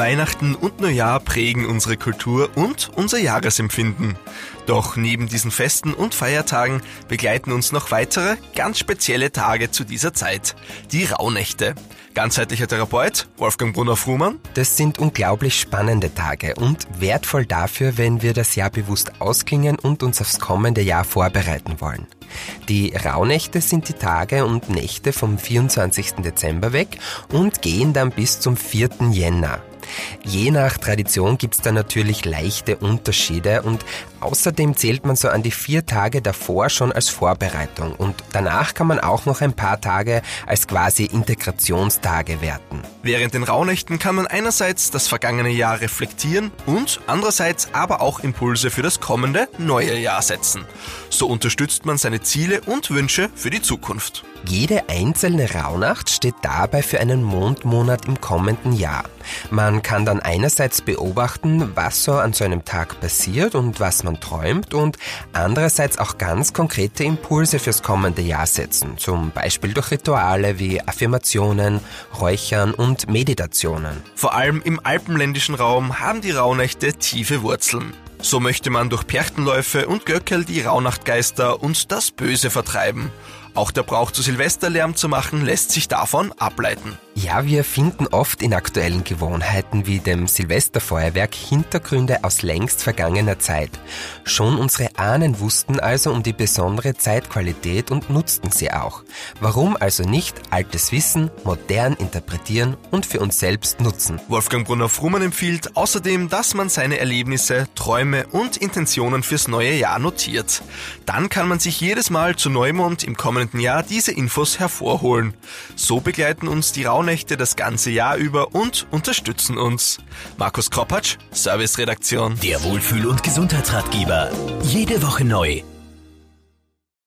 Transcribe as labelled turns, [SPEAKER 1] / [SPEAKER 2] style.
[SPEAKER 1] Weihnachten und Neujahr prägen unsere Kultur und unser Jahresempfinden. Doch neben diesen Festen und Feiertagen begleiten uns noch weitere, ganz spezielle Tage zu dieser Zeit. Die Rauhnächte. Ganzheitlicher Therapeut Wolfgang Brunner-Frumann.
[SPEAKER 2] Das sind unglaublich spannende Tage und wertvoll dafür, wenn wir das Jahr bewusst ausklingen und uns aufs kommende Jahr vorbereiten wollen. Die Rauhnächte sind die Tage und Nächte vom 24. Dezember weg und gehen dann bis zum 4. Jänner. Je nach Tradition gibt's da natürlich leichte Unterschiede und außerdem zählt man so an die vier Tage davor schon als Vorbereitung und danach kann man auch noch ein paar Tage als quasi Integrationstage werten.
[SPEAKER 1] Während den Rauhnächten kann man einerseits das vergangene Jahr reflektieren und andererseits aber auch Impulse für das kommende neue Jahr setzen. So unterstützt man seine Ziele und Wünsche für die Zukunft.
[SPEAKER 2] Jede einzelne Rauhnacht steht dabei für einen Mondmonat im kommenden Jahr. Man kann dann einerseits beobachten, was so an so einem Tag passiert und was man träumt und andererseits auch ganz konkrete Impulse fürs kommende Jahr setzen, zum Beispiel durch Rituale wie Affirmationen, Räuchern und Meditationen.
[SPEAKER 1] Vor allem im alpenländischen Raum haben die Rauhnächte tiefe Wurzeln. So möchte man durch Perchtenläufe und Göckel die Rauhnachtgeister und das Böse vertreiben. Auch der Brauch zu Silvesterlärm zu machen lässt sich davon ableiten.
[SPEAKER 2] Ja, wir finden oft in aktuellen Gewohnheiten wie dem Silvesterfeuerwerk Hintergründe aus längst vergangener Zeit. Schon unsere Ahnen wussten also um die besondere Zeitqualität und nutzten sie auch. Warum also nicht altes Wissen modern interpretieren und für uns selbst nutzen?
[SPEAKER 1] Wolfgang Brunner-Frumann empfiehlt außerdem, dass man seine Erlebnisse, Träume und Intentionen fürs neue Jahr notiert. Dann kann man sich jedes Mal zu Neumond im kommenden Jahr diese Infos hervorholen. So begleiten uns die Rauhnächte das ganze Jahr über und unterstützen uns. Markus Kropatsch, Serviceredaktion.
[SPEAKER 3] Der Wohlfühl- und Gesundheitsratgeber. Jede Woche neu.